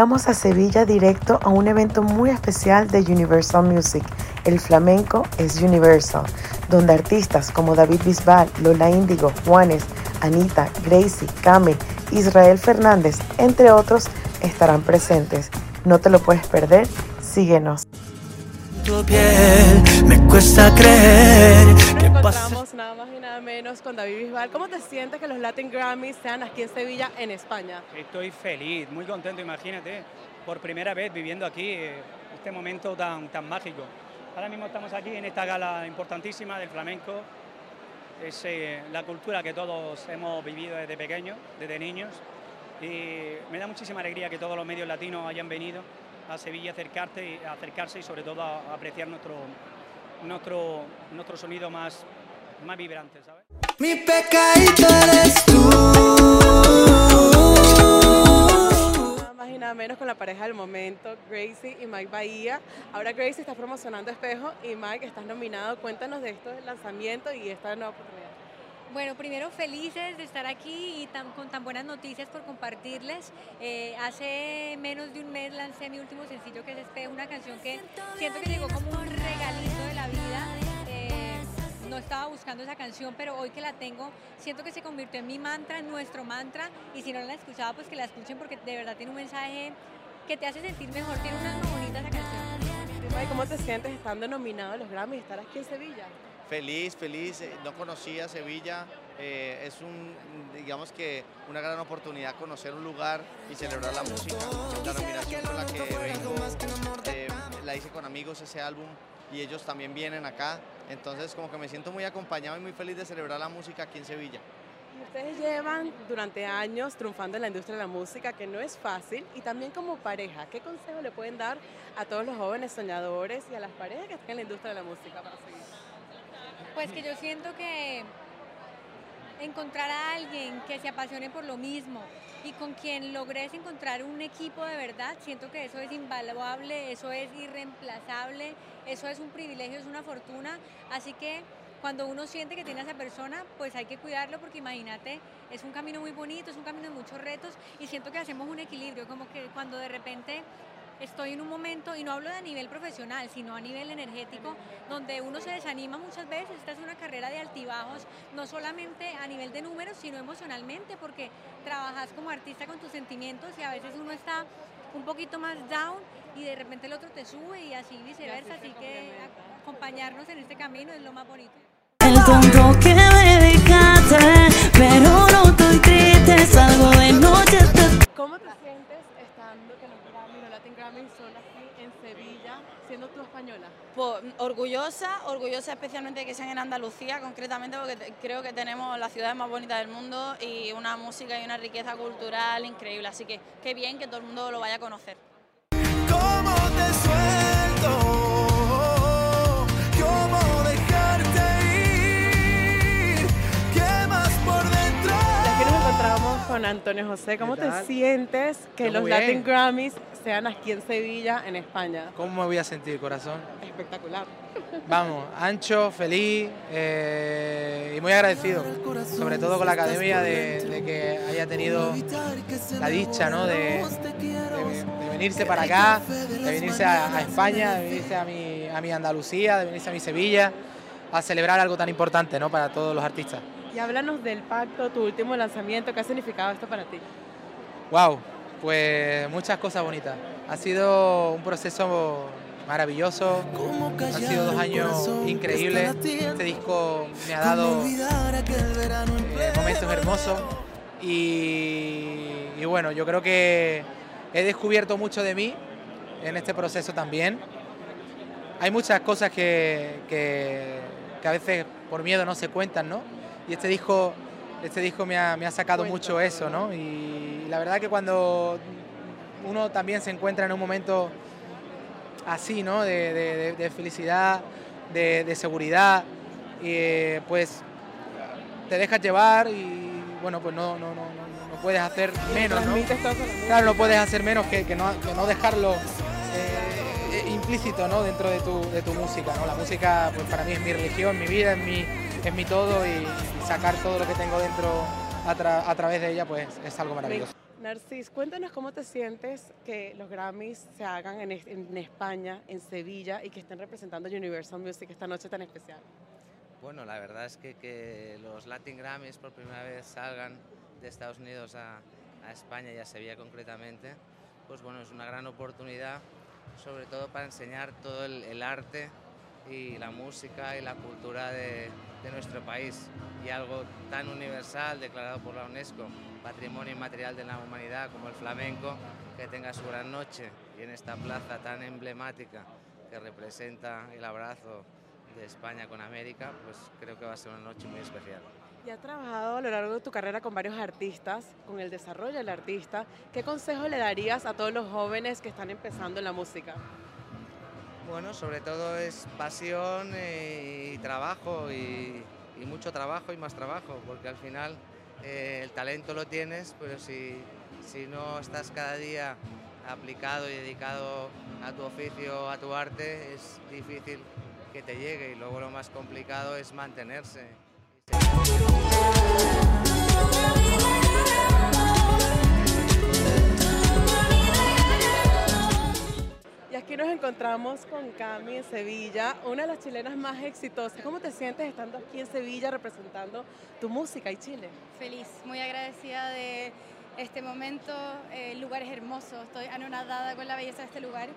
Vamos a Sevilla directo a un evento muy especial de Universal Music. El flamenco es Universal, donde artistas como David Bisbal, Lola Índigo, Juanes, Anita, Gracie, Kame, Israel Fernández, entre otros, estarán presentes. No te lo puedes perder, síguenos. Cuesta creer Nos encontramos nada más y nada menos con David Bisbal. ¿Cómo te sientes que los Latin Grammys sean aquí en Sevilla, en España? Estoy feliz, muy contento, imagínate, por primera vez viviendo aquí eh, este momento tan, tan mágico. Ahora mismo estamos aquí en esta gala importantísima del flamenco. Es eh, la cultura que todos hemos vivido desde pequeños, desde niños. Y me da muchísima alegría que todos los medios latinos hayan venido a Sevilla a acercarte, a acercarse y sobre todo a, apreciar nuestro, nuestro, nuestro sonido más, más vibrante. ¿sabes? Mi pecadito eres tú. Nada más y nada menos con la pareja del momento, Gracie y Mike Bahía. Ahora Gracie está promocionando Espejo y Mike estás nominado. Cuéntanos de esto del lanzamiento y esta nueva oportunidad. Bueno, primero felices de estar aquí y tan- con tan buenas noticias por compartirles. Eh, hace menos de un mes lancé mi último sencillo que es Espejo, una canción que siento que llegó como un regalito de la vida. Eh, no estaba buscando esa canción, pero hoy que la tengo, siento que se convirtió en mi mantra, en nuestro mantra. Y si no la han escuchado, pues que la escuchen porque de verdad tiene un mensaje que te hace sentir mejor. Tiene una alma bonita esa canción. ¿cómo te sientes estando nominado a los Grammys y estar aquí en Sevilla? Feliz, feliz, eh, no conocía Sevilla, eh, es un, digamos que una gran oportunidad conocer un lugar y celebrar la música. La nominación con la que vengo, eh, la hice con amigos ese álbum y ellos también vienen acá, entonces como que me siento muy acompañado y muy feliz de celebrar la música aquí en Sevilla. Ustedes llevan durante años triunfando en la industria de la música, que no es fácil, y también como pareja, ¿qué consejo le pueden dar a todos los jóvenes soñadores y a las parejas que están en la industria de la música para seguir? Pues que yo siento que encontrar a alguien que se apasione por lo mismo y con quien logres encontrar un equipo de verdad, siento que eso es invaluable, eso es irreemplazable, eso es un privilegio, es una fortuna. Así que cuando uno siente que tiene a esa persona, pues hay que cuidarlo porque imagínate, es un camino muy bonito, es un camino de muchos retos y siento que hacemos un equilibrio, como que cuando de repente estoy en un momento, y no hablo de a nivel profesional, sino a nivel energético, donde uno se desanima muchas veces. Esta es una carrera de altibajos, no solamente a nivel de números, sino emocionalmente, porque trabajas como artista con tus sentimientos y a veces uno está un poquito más down y de repente el otro te sube y así viceversa. Así que acompañarnos en este camino es lo más bonito. El tonto que me dejaste, pero no estoy triste, salgo de noche. ¿Cómo te sientes estando que los Latin Grammys son aquí en Sevilla, siendo tú española? Pues, orgullosa, orgullosa especialmente de que sean en Andalucía, concretamente porque creo que tenemos la ciudad más bonita del mundo y una música y una riqueza cultural increíble. Así que qué bien que todo el mundo lo vaya a conocer. ¿Cómo te suelto? ¿Cómo dejarte ir? ¿Qué más por dentro? Y aquí nos encontramos con Antonio José. ¿Cómo ¿Qué te sientes que los Latin. Grammys sean aquí en Sevilla, en España? ¿Cómo me voy a sentir, corazón? Espectacular. Vamos, ancho, feliz eh, y muy agradecido, sobre todo con la academia de, de que haya tenido la dicha ¿no? de, de- de venirse para acá, de venirse a, a España, de venirse a mi, a mi Andalucía, de venirse a mi Sevilla, a celebrar algo tan importante ¿no? para todos los artistas. Y háblanos del pacto, tu último lanzamiento. ¿Qué ha significado esto para ti? Wow, pues muchas cosas bonitas. Ha sido un proceso maravilloso, han sido dos años increíbles. Este disco me ha dado eh, momentos hermosos y, y bueno, yo creo que he descubierto mucho de mí en este proceso también. Hay muchas cosas que, que- que a veces por miedo no se cuentan, ¿no? Y este disco, este disco me, ha, me ha sacado Cuenta mucho eso, ¿no? Y la verdad que cuando uno también se encuentra en un momento así, ¿no? De, de- de- de felicidad, de, de seguridad, eh, pues te dejas llevar y bueno, pues no, no, no, no- puedes hacer menos, ¿no? Claro, no puedes hacer menos que, que no, que no dejarlo eh, eh, implícito ¿no? dentro de tu, de tu música. ¿no? La música pues para mí es mi religión, mi vida, es mi, es mi todo y, y sacar todo lo que tengo dentro a, tra- a través de ella pues es algo maravilloso. Narcis, cuéntanos cómo te sientes que los Grammys se hagan en, es- en España, en Sevilla, y que estén representando Universal Music esta noche tan especial. Bueno, la verdad es que, que los Latin Grammys por primera vez salgan de Estados Unidos a, a España y a Sevilla concretamente, pues bueno, es una gran oportunidad, sobre todo para enseñar todo el, el arte y la música y la cultura de, de nuestro país. Y algo tan universal declarado por la UNESCO, Patrimonio Inmaterial de la Humanidad como el flamenco, que tenga su gran noche y en esta plaza tan emblemática que representa el abrazo de España con América, pues creo que va a ser una noche muy especial. Y has trabajado a lo largo de tu carrera con varios artistas, con el desarrollo del artista. ¿Qué consejo le darías a todos los jóvenes que están empezando en la música? Bueno, sobre todo es pasión eh, y trabajo y, mucho trabajo y más trabajo, porque al final eh, el talento lo tienes, pero si, si no estás cada día aplicado y dedicado a tu oficio, a tu arte, es difícil que te llegue y luego lo más complicado es mantenerse. Encontramos con Cami en Sevilla, una de las chilenas más exitosas. ¿Cómo te sientes estando aquí en Sevilla representando tu música y Chile? Feliz, muy agradecida de este momento. El lugar es hermoso, estoy anonadada con la belleza de este lugar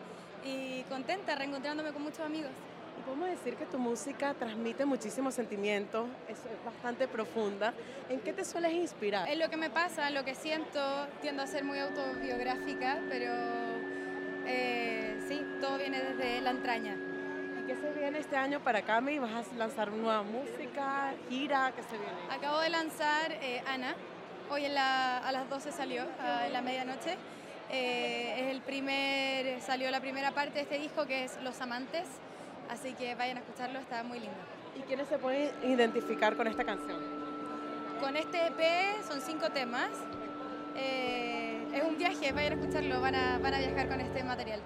y contenta reencontrándome con muchos amigos. Y podemos decir que tu música transmite muchísimos sentimientos, es bastante profunda. ¿En qué te sueles inspirar? Es lo que me pasa, lo que siento, tiendo a ser muy autobiográfica, pero eh, sí, todo viene desde la entraña. ¿Y qué se viene este año para Cami? ¿Vas a lanzar nueva música, gira? ¿Qué se viene? Acabo de lanzar eh, Ana, hoy en la- a las 12 salió, a- en la medianoche. Eh, es el primer, salió la primera parte de este disco que es Los Amantes, así que vayan a escucharlo, está muy lindo. ¿Y quiénes se pueden identificar con esta canción? Con este EP son cinco temas. Eh, viaje, vayan a escucharlo, van a, van a viajar con este material.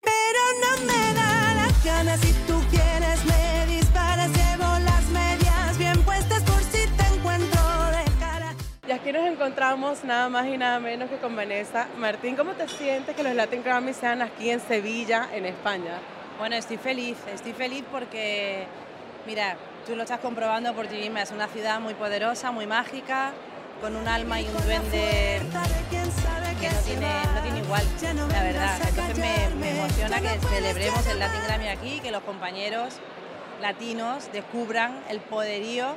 Pero no me da las ganas si tú quieres me disparas, llevo las medias bien puestas por si te encuentro de cara. Y aquí nos encontramos nada más y nada menos que con Vanessa. Martín, ¿cómo te sientes que los Latin Grammys sean aquí en Sevilla, en España? Bueno, estoy feliz, estoy feliz porque, mira, tú lo estás comprobando por ti misma, es una ciudad muy poderosa, muy mágica, con un alma y un duende que no tiene, no tiene igual, la verdad. Entonces me, me emociona que celebremos el Latin Grammy aquí, que los compañeros latinos descubran el poderío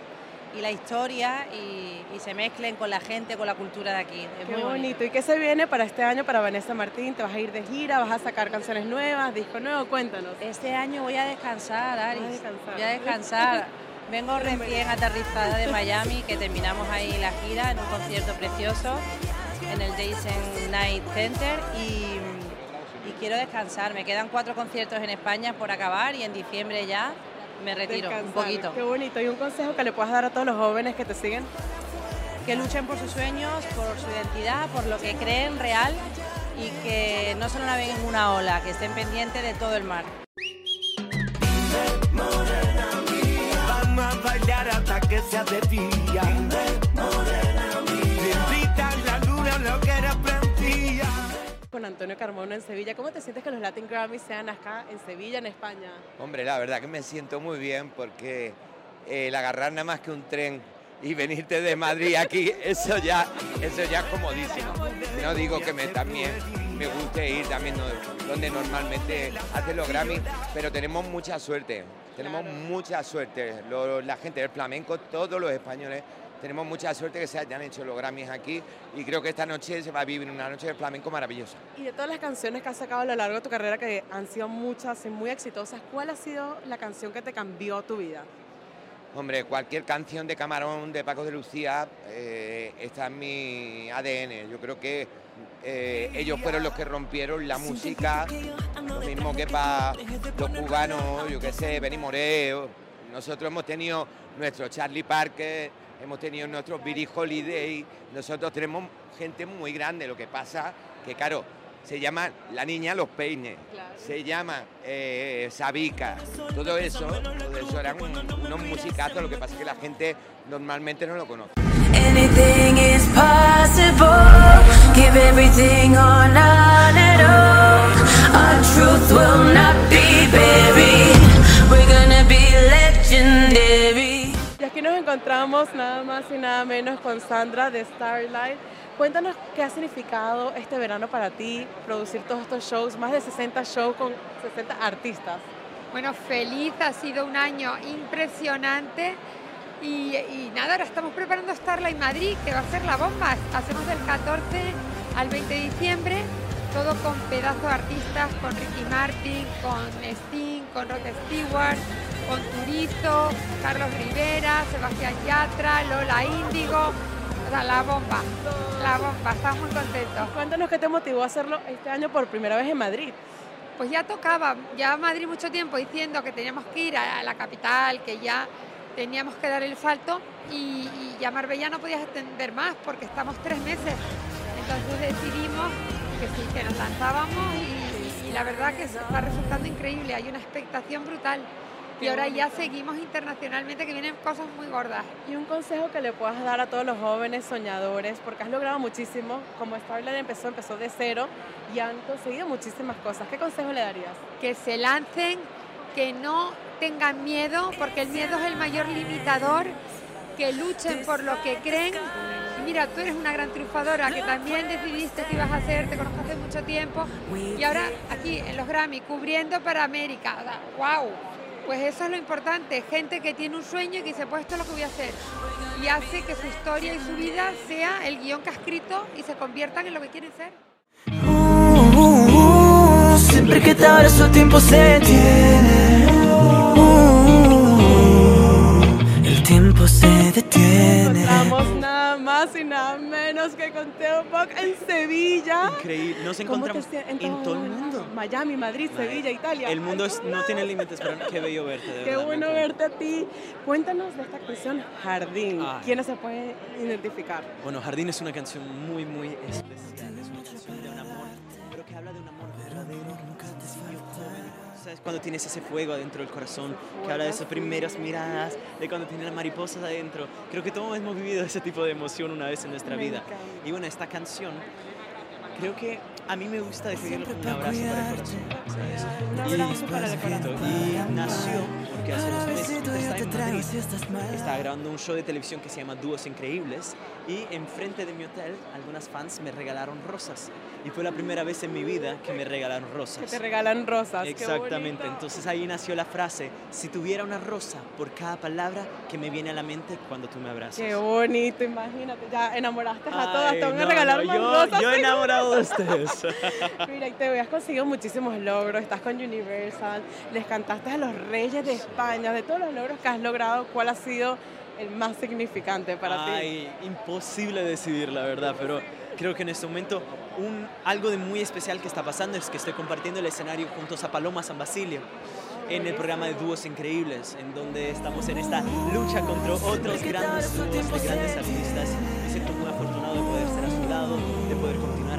y la historia y, y se mezclen con la gente, con la cultura de aquí. Es Qué muy bonito. ¿Y qué se viene para este año para Vanessa Martín? ¿Te vas a ir de gira? ¿Vas a sacar canciones nuevas? ¿Disco nuevo? Cuéntanos. Este año voy a descansar, Aris. Vas a descansar. Voy a descansar. Vengo recién aterrizada de Miami, que terminamos ahí la gira en un concierto precioso en el Jason Night Center y, y quiero descansar. Me quedan cuatro conciertos en España por acabar y en diciembre ya me retiro un poquito. Qué bonito. ¿Y un consejo que le puedas dar a todos los jóvenes que te siguen? Que luchen por sus sueños, por su identidad, por lo que creen real y que no solo naveguen en una ola, que estén pendientes de todo el mar. Bailar hasta que sea de día. Bendita la luna, lo que era prendía. Con Antonio Carmona en Sevilla. ¿Cómo te sientes que los Latin Grammys sean acá en Sevilla, en España? Hombre, la verdad que me siento muy bien porque el agarrar nada más que un tren y venirte de Madrid aquí, eso ya, eso ya es comodísimo. No digo que me también me guste ir también donde normalmente hacen los Grammy, pero tenemos mucha suerte, tenemos mucha suerte. Lo- la gente del flamenco, todos los españoles, tenemos mucha suerte que se hayan hecho los Grammys aquí y creo que esta noche se va a vivir una noche de flamenco maravillosa. Y de todas las canciones que has sacado a lo largo de tu carrera, que han sido muchas y muy exitosas, ¿cuál ha sido la canción que te cambió tu vida? Hombre, cualquier canción de Camarón, de Paco de Lucía, eh, está en mi ADN. Yo creo que eh, ellos fueron los que rompieron la música, lo mismo que para los cubanos, yo qué sé, Benny Moreo. Nosotros hemos tenido nuestro Charlie Parker, hemos tenido nuestro Billie Holiday. Nosotros tenemos gente muy grande. Lo que pasa que, claro, se llama La Niña Los Peines, se llama eh, Sabica, todo eso, todo eso eran un- unos musicazos, lo que pasa es que la gente normalmente no lo conoce. Anything is possible. everything or none at all. Our truth will not be buried. We're gonna be legendary. Y aquí nos encontramos nada más y nada menos con Sandra de Starlight. Cuéntanos qué ha significado este verano para ti, producir todos estos shows, más de 60 shows con 60 artistas. Bueno, feliz, ha sido un año impresionante y, y nada, ahora estamos preparando Starlight Madrid, que va a ser la bomba. Hacemos del 14 al 20 de diciembre, todo con pedazos de artistas, con Ricky Martin, con Sting, con Rod Stewart, con Turizo, Carlos Rivera, Sebastián Yatra, Lola Índigo, o sea, la bomba, la bomba, estamos muy contentos. Cuéntanos qué te motivó a hacerlo este año por primera vez en Madrid. Pues ya tocaba, ya Madrid mucho tiempo diciendo que teníamos que ir a la capital, que ya teníamos que dar el salto y, y ya Marbella no podías extender más porque estamos tres meses. Entonces decidimos que sí, que nos lanzábamos y, y la verdad que se está resultando increíble, hay una expectación brutal. Y ahora ya seguimos internacionalmente que vienen cosas muy gordas. Y un consejo que le puedas dar a todos los jóvenes soñadores, porque has logrado muchísimo, como Starlight empezó, empezó de cero y han conseguido muchísimas cosas. ¿Qué consejo le darías? que se lancen, que no tengan miedo, porque el miedo es el mayor limitador, que luchen por lo que creen. Mira, tú eres una gran triunfadora que también decidiste que ibas a hacer, te conozco hace mucho tiempo, y ahora aquí en los Grammy, cubriendo para América. ¡Wow! Pues eso es lo importante, gente que tiene un sueño y que dice, pues esto es lo que voy a hacer. Y hace que su historia y su vida sea el guion que ha escrito y se conviertan en lo que quieren ser. Uh, siempre que te abrazo el tiempo se detiene. Uh, el tiempo se detiene. Encontramos nada más y nada menos que con Teo Bock en Sevilla. Increíble. Nos ¿Cómo te encontramos en todo el mundo. Miami, Madrid, Sevilla, Italia. El mundo es- no tiene límites, pero qué bello verte. de Qué verdad, bueno verte a ti. Cuéntanos de esta canción Jardín. Ay. ¿Quiénes se pueden identificar? Bueno, Jardín es una canción muy, muy especial. ¿Sabes? Cuando tienes ese fuego adentro del corazón, que habla de esas primeras miradas, de cuando tienes las mariposas adentro. Creo que todos hemos vivido ese tipo de emoción una vez en nuestra Me vida. encanta. Y bueno, esta canción, creo que a mí me gusta definirlo como un abrazo para el corazón. ¿sabes? Un Y- abrazo para el corazón. Y nació porque hace dos meses está en Madrid. Estaba grabando un show de televisión que se llama Dúos Increíbles y enfrente de mi hotel algunas fans me regalaron rosas. Y fue la primera vez en mi vida que me regalaron rosas. Que te regalan rosas. qué Exactamente, bonito. entonces ahí nació la frase, si tuviera una rosa por cada palabra que me viene a la mente cuando tú me abrazas. Qué bonito, imagínate. Ya enamoraste a todas, te van a regalar no, yo, rosas. yo he enamorado de ustedes. Mira, y te has conseguido muchísimos logros, estás con Universal, les cantaste a los reyes de España, de todos los logros que has logrado, ¿cuál ha sido el más significante para ti? Ay, imposible decidir la verdad, pero creo que en este momento un, algo de muy especial que está pasando es que estoy compartiendo el escenario juntos a Paloma San Basilio en el programa de Dúos Increíbles, en donde estamos en esta lucha contra otros grandes dúos de grandes artistas. Siento muy afortunado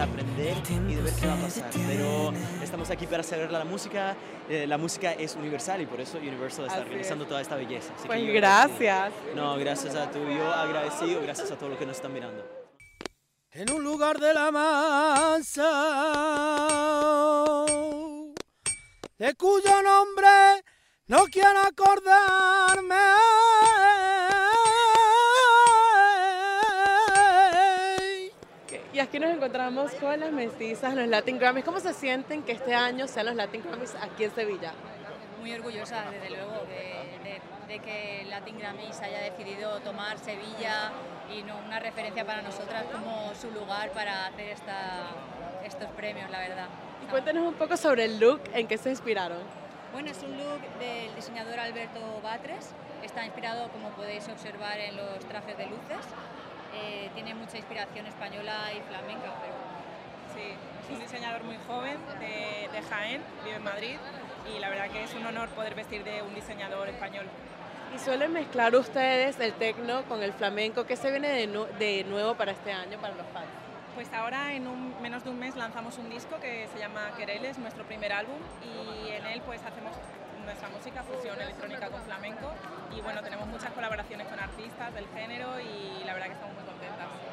aprender y de ver qué va a pasar. Pero estamos aquí para celebrar la música. Eh, la música es universal y por eso Universal está Así organizando es. toda esta belleza. Así Pues gracias. no, gracias a tú, yo agradecido, gracias a todos los que nos están mirando. en un lugar de la mansa, de cuyo nombre no quiero acordarme. Y aquí nos encontramos con las mestizas, los Latin Grammys. ¿Cómo se sienten que este año sean los Latin Grammys aquí en Sevilla? Muy orgullosa, desde luego, de, de- de que Latin Grammys haya decidido tomar Sevilla y no una referencia para nosotras como su lugar para hacer esta, estos premios, la verdad. Y cuéntanos un poco sobre el look, en qué se inspiraron. Bueno, es un look del diseñador Alberto Batres. Está inspirado, como podéis observar, en los trajes de luces. Eh, tiene mucha inspiración española y flamenca, pero Sí, es un diseñador muy joven de, de Jaén, vive en Madrid y la verdad que es un honor poder vestir de un diseñador español. Y suelen mezclar ustedes el tecno con el flamenco. ¿Qué se viene de, nu- de nuevo para este año, para los fans? Pues ahora en un- menos de un mes lanzamos un disco que se llama Quereles, nuestro primer álbum y en él pues hacemos nuestra música, fusión electrónica con flamenco y bueno, tenemos muchas colaboraciones con artistas del género y la verdad que estamos muy contentas.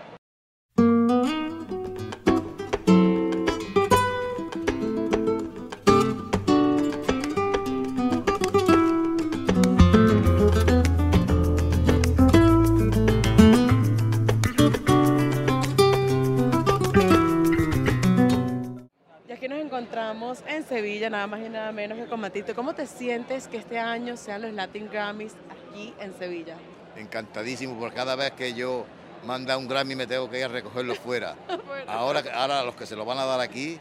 Nada más y nada menos que con Matito. ¿Cómo te sientes que este año sean los Latin Grammys aquí en Sevilla? Encantadísimo, porque cada vez que yo manda un Grammy me tengo que ir a recogerlo fuera. Ahora, ahora los que se lo van a dar aquí,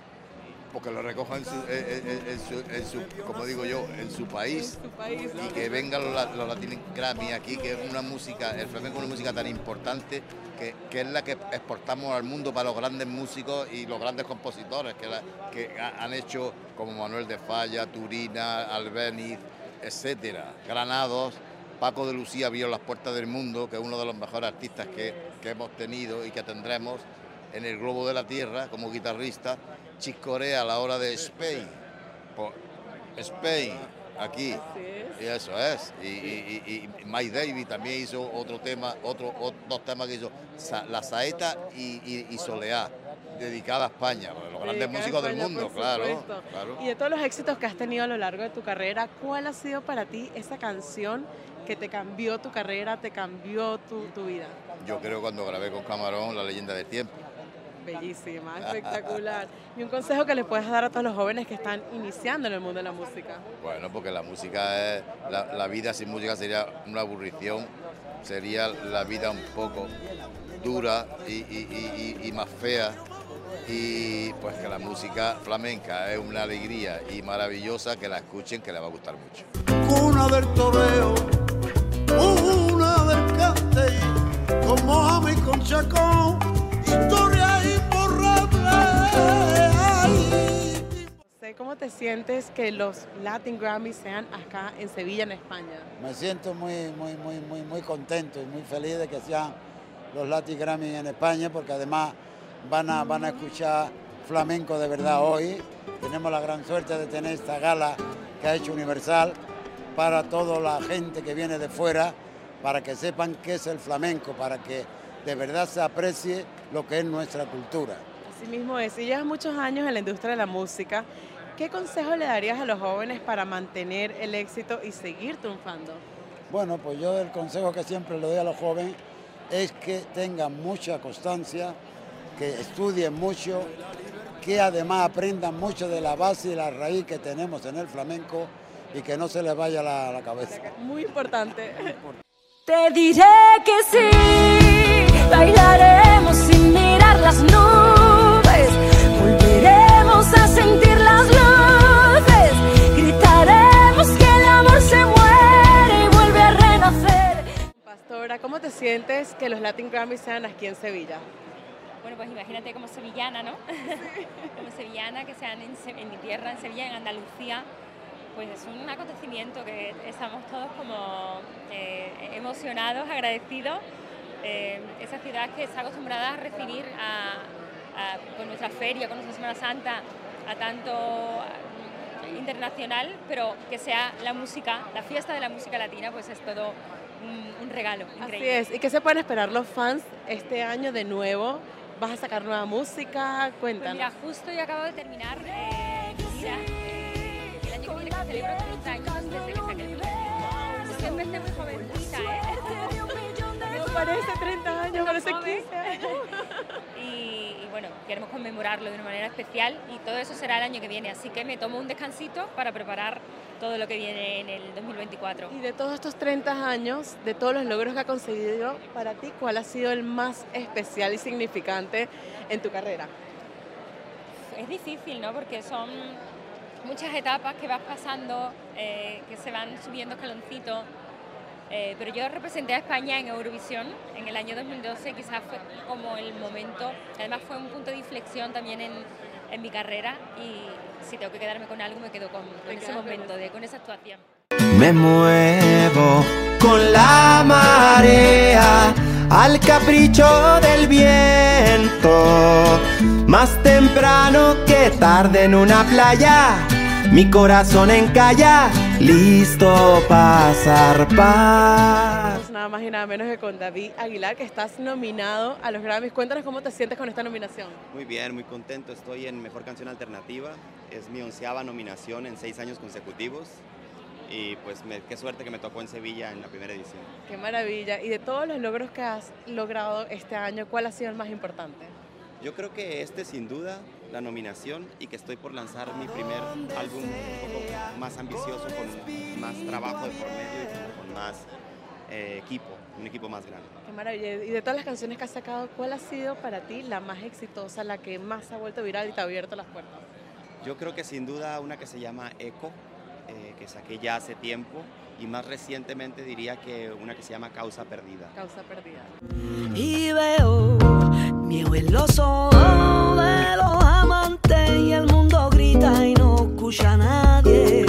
porque lo recojan en su, en- en- en su- en su- como digo yo, en su país. Y que vengan los, los Latin Grammy aquí, que es una música, el flamenco es una música tan importante que, que es la que exportamos al mundo para los grandes músicos y los grandes compositores que, la- que ha- han hecho como Manuel de Falla, Turina, Albeniz, etcétera, Granados. Paco de Lucía vio las puertas del mundo, que es uno de los mejores artistas que, que hemos tenido y que tendremos en el globo de la tierra como guitarrista. Chiscorea a la hora de Spain. Por- Spain, aquí. Y eso es. Y, y, y- y Mike Davis también hizo otro tema, otro, o- dos temas que hizo, La Saeta y, Soleá, dedicada a España, los grandes Dedicada músicos del mundo, claro. Y de todos los éxitos que has tenido a lo largo de tu carrera, ¿cuál ha sido para ti esa canción que te cambió tu carrera, te cambió tu, tu vida? Yo creo cuando grabé con Camarón La leyenda del tiempo. Bellísima, espectacular. Y un consejo que le puedes dar a todos los jóvenes que están iniciando en el mundo de la música. Bueno, porque la música es, la, la vida sin música sería una aburrición, sería la vida un poco dura y, y- y- y- y más fea. Y pues que la música flamenca es una alegría y maravillosa, que la escuchen, que les va a gustar mucho. Cuna del toreo, una del cante, como ama y con chacón, ¿Cómo te sientes que los Latin Grammys sean acá en Sevilla, en España? Me siento muy, muy, muy, muy, muy contento y muy feliz de que sean los Latin Grammy en España, porque además van a, van a escuchar flamenco de verdad hoy. Tenemos la gran suerte de tener esta gala que ha hecho Universal para toda la gente que viene de fuera, para que sepan qué es el flamenco, para que de verdad se aprecie lo que es nuestra cultura. Así mismo es. Y llevas muchos años en la industria de la música. ¿Qué consejo le darías a los jóvenes para mantener el éxito y seguir triunfando? Bueno, pues yo el consejo que siempre le doy a los jóvenes es que tengan mucha constancia, que estudien mucho, que además aprendan mucho de la base y la raíz que tenemos en el flamenco y que no se les vaya la, la cabeza. Muy importante. Te diré que sí, bailaremos sin mirar las nubes, sientes que los Latin Grammys sean aquí en Sevilla? Bueno, pues imagínate como sevillana, ¿no? como sevillana, que sean en, mi tierra, en Sevilla, en Andalucía, pues es un acontecimiento que estamos todos como eh, emocionados, agradecidos. Eh, esa ciudad que está acostumbrada a recibir a, a- con nuestra feria, con nuestra Semana Santa, a tanto internacional, pero que sea la música, la fiesta de la música latina, pues es todo un, un regalo Así increíble. es. ¿Y qué se pueden esperar los fans este año de nuevo? ¿Vas a sacar nueva música? Pues Cuéntanos. mira, justo yo acabo de terminar eh, mi gira. eh, el año que viene que celebro 30 años desde que saqué el primer disco. Yo empecé muy jovencita, ¿eh? Parece 30 años, parece joven. 15 años. Y, y bueno, queremos conmemorarlo de una manera especial y todo eso será el año que viene. Así que me tomo un descansito para preparar todo lo que viene en el 2024. Y de todos estos 30 años, de todos los logros que ha conseguido, para ti, ¿cuál ha sido el más especial y significante en tu carrera? es difícil, ¿no? Porque son muchas etapas que vas pasando, eh, que se van subiendo escaloncitos. Eh, pero yo representé a España en Eurovisión en el año 2012, quizás fue como el momento, además fue un punto de inflexión también en, en mi carrera y si tengo que quedarme con algo me quedo con, con ese momento, de, con esa actuación. Me muevo con la marea al capricho del viento. Más temprano que tarde en una playa, mi corazón encalla, listo para zarpar. Nada más y nada menos que con David Aguilar, que estás nominado a los Grammys. Cuéntanos cómo te sientes con esta nominación. Muy bien, muy contento. Estoy en Mejor Canción Alternativa. Es mi onceava nominación en seis años consecutivos. Y pues me- qué suerte que me tocó en Sevilla en la primera edición. Qué maravilla. Y de todos los logros que has logrado este año, ¿cuál ha sido el más importante? Yo creo que este sin duda la nominación y que estoy por lanzar mi primer álbum un poco más ambicioso, con más trabajo de por medio y con más eh, equipo, un equipo más grande. Qué maravilla. Y de todas las canciones que has sacado, ¿cuál ha sido para ti la más exitosa, la que más ha vuelto viral y te ha abierto las puertas? Yo creo que sin duda una que se llama Eco, eh, que saqué ya hace tiempo, y más recientemente diría que una que se llama Causa Perdida. Causa Perdida. Y veo miedo en los ojos de los amantes y el mundo grita y no escucha a nadie.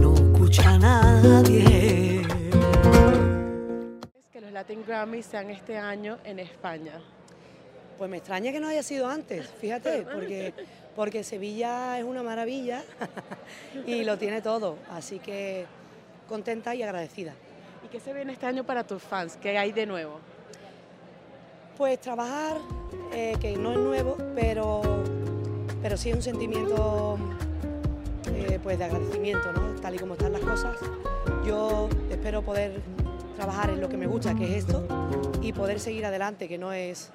No escucha a nadie. Es que los Latin Grammys sean este año en España. Pues me extraña que no haya sido antes, fíjate, porque, porque Sevilla es una maravilla y lo tiene todo, así que contenta y agradecida. ¿Y qué se viene este año para tus fans? ¿Qué hay de nuevo? Pues trabajar, eh, que no es nuevo, pero, pero sí es un sentimiento eh, pues de agradecimiento, ¿no? tal y como están las cosas. Yo espero poder trabajar en lo que me gusta, que es esto, y poder seguir adelante, que no es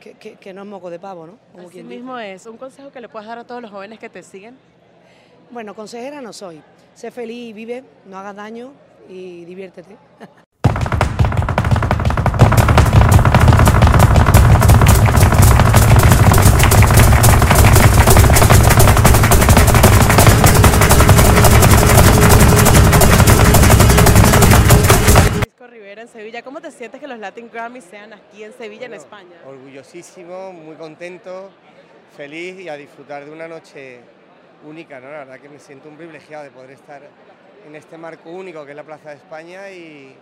que, que- que no es moco de pavo, ¿no? Como Así quien dice. mismo es. ¿Un consejo que le puedas dar a todos los jóvenes que te siguen? Bueno, consejera no soy. Sé feliz, vive, no hagas daño y diviértete. Rivera en Sevilla. ¿Cómo te sientes que los Latin Grammys sean aquí en Sevilla, en Bueno, España? Orgullosísimo, muy contento, feliz y a disfrutar de una noche única, ¿no? La verdad que me siento un privilegiado de poder estar en este marco único que es la Plaza de España y,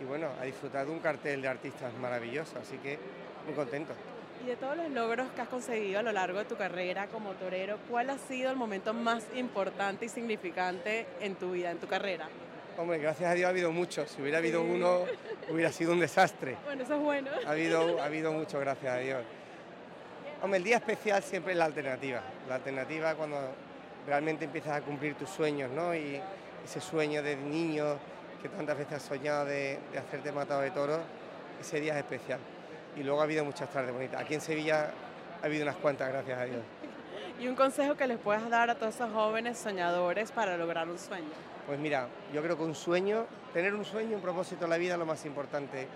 y bueno, a disfrutar de un cartel de artistas maravilloso, así que muy contento. Y de todos los logros que has conseguido a lo largo de tu carrera como torero, ¿cuál ha sido el momento más importante y significante en tu vida, en tu carrera? Hombre, gracias a Dios ha habido muchos, si hubiera habido uno hubiera sido un desastre. Bueno, eso es bueno. Ha habido, ha habido mucho, gracias a Dios. Hombre, el día especial siempre es la alternativa. La alternativa cuando realmente empiezas a cumplir tus sueños, ¿no? Y ese sueño de niño que tantas veces has soñado de, de hacerte matado de toro, ese día es especial. Y luego ha habido muchas tardes bonitas. Aquí en Sevilla ha habido unas cuantas, gracias a Dios. Y un consejo que les puedas dar a todos esos jóvenes soñadores para lograr un sueño. Pues mira, yo creo que un sueño, tener un sueño, un propósito en la vida es lo más importante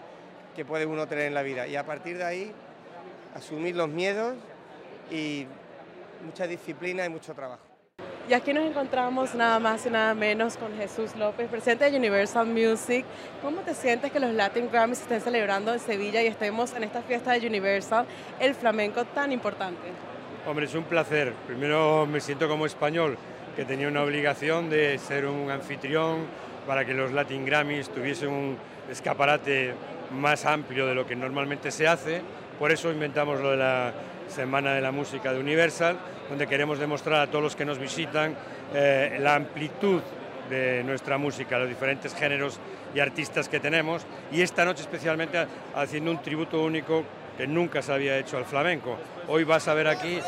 que puede uno tener en la vida. Y a partir de ahí, asumir los miedos y mucha disciplina y mucho trabajo. Y aquí nos encontramos nada más y nada menos con Jesús López, presidente de Universal Music. ¿Cómo te sientes que los Latin Grammys estén celebrando en Sevilla y estemos en esta fiesta de Universal, el flamenco tan importante? Hombre, es un placer. Primero me siento como español, que tenía una obligación de ser un anfitrión para que los Latin Grammys tuviesen un escaparate más amplio de lo que normalmente se hace. Por eso inventamos lo de la Semana de la Música de Universal, donde queremos demostrar a todos los que nos visitan eh, la amplitud de nuestra música, los diferentes géneros y artistas que tenemos, y esta noche especialmente haciendo un tributo único que nunca se había hecho al flamenco. Hoy vas a ver aquí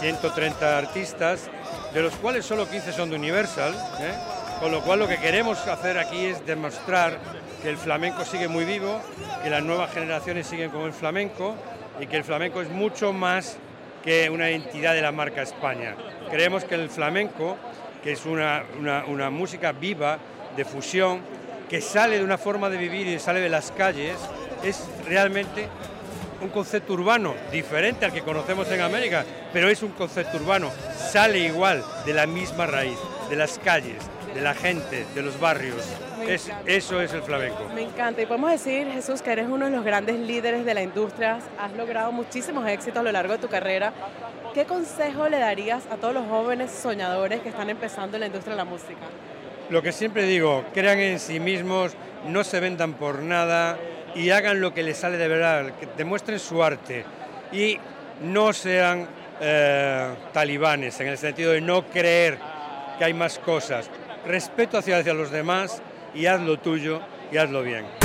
130 artistas, de los cuales solo 15 son de Universal, ¿eh? con lo cual lo que queremos hacer aquí es demostrar que el flamenco sigue muy vivo, que las nuevas generaciones siguen con el flamenco y que el flamenco es mucho más que una entidad de la marca España. Creemos que el flamenco, que es una, una- una música viva, de fusión, que sale de una forma de vivir y sale de las calles, es realmente un concepto urbano diferente al que conocemos en América, pero es un concepto urbano, sale igual de la misma raíz, de las calles, de la gente, de los barrios. Es- eso es el flamenco. Me encanta. Y podemos decir, Jesús, que eres uno de los grandes líderes de la industria. Has logrado muchísimos éxitos a lo largo de tu carrera. ¿Qué consejo le darías a todos los jóvenes soñadores que están empezando en la industria de la música? Lo que siempre digo, crean en sí mismos, no se vendan por nada y hagan lo que les sale de verdad, que demuestren su arte y no sean eh, talibanes en el sentido de no creer que hay más cosas. Respeto hacia, hacia los demás y haz lo tuyo y hazlo bien.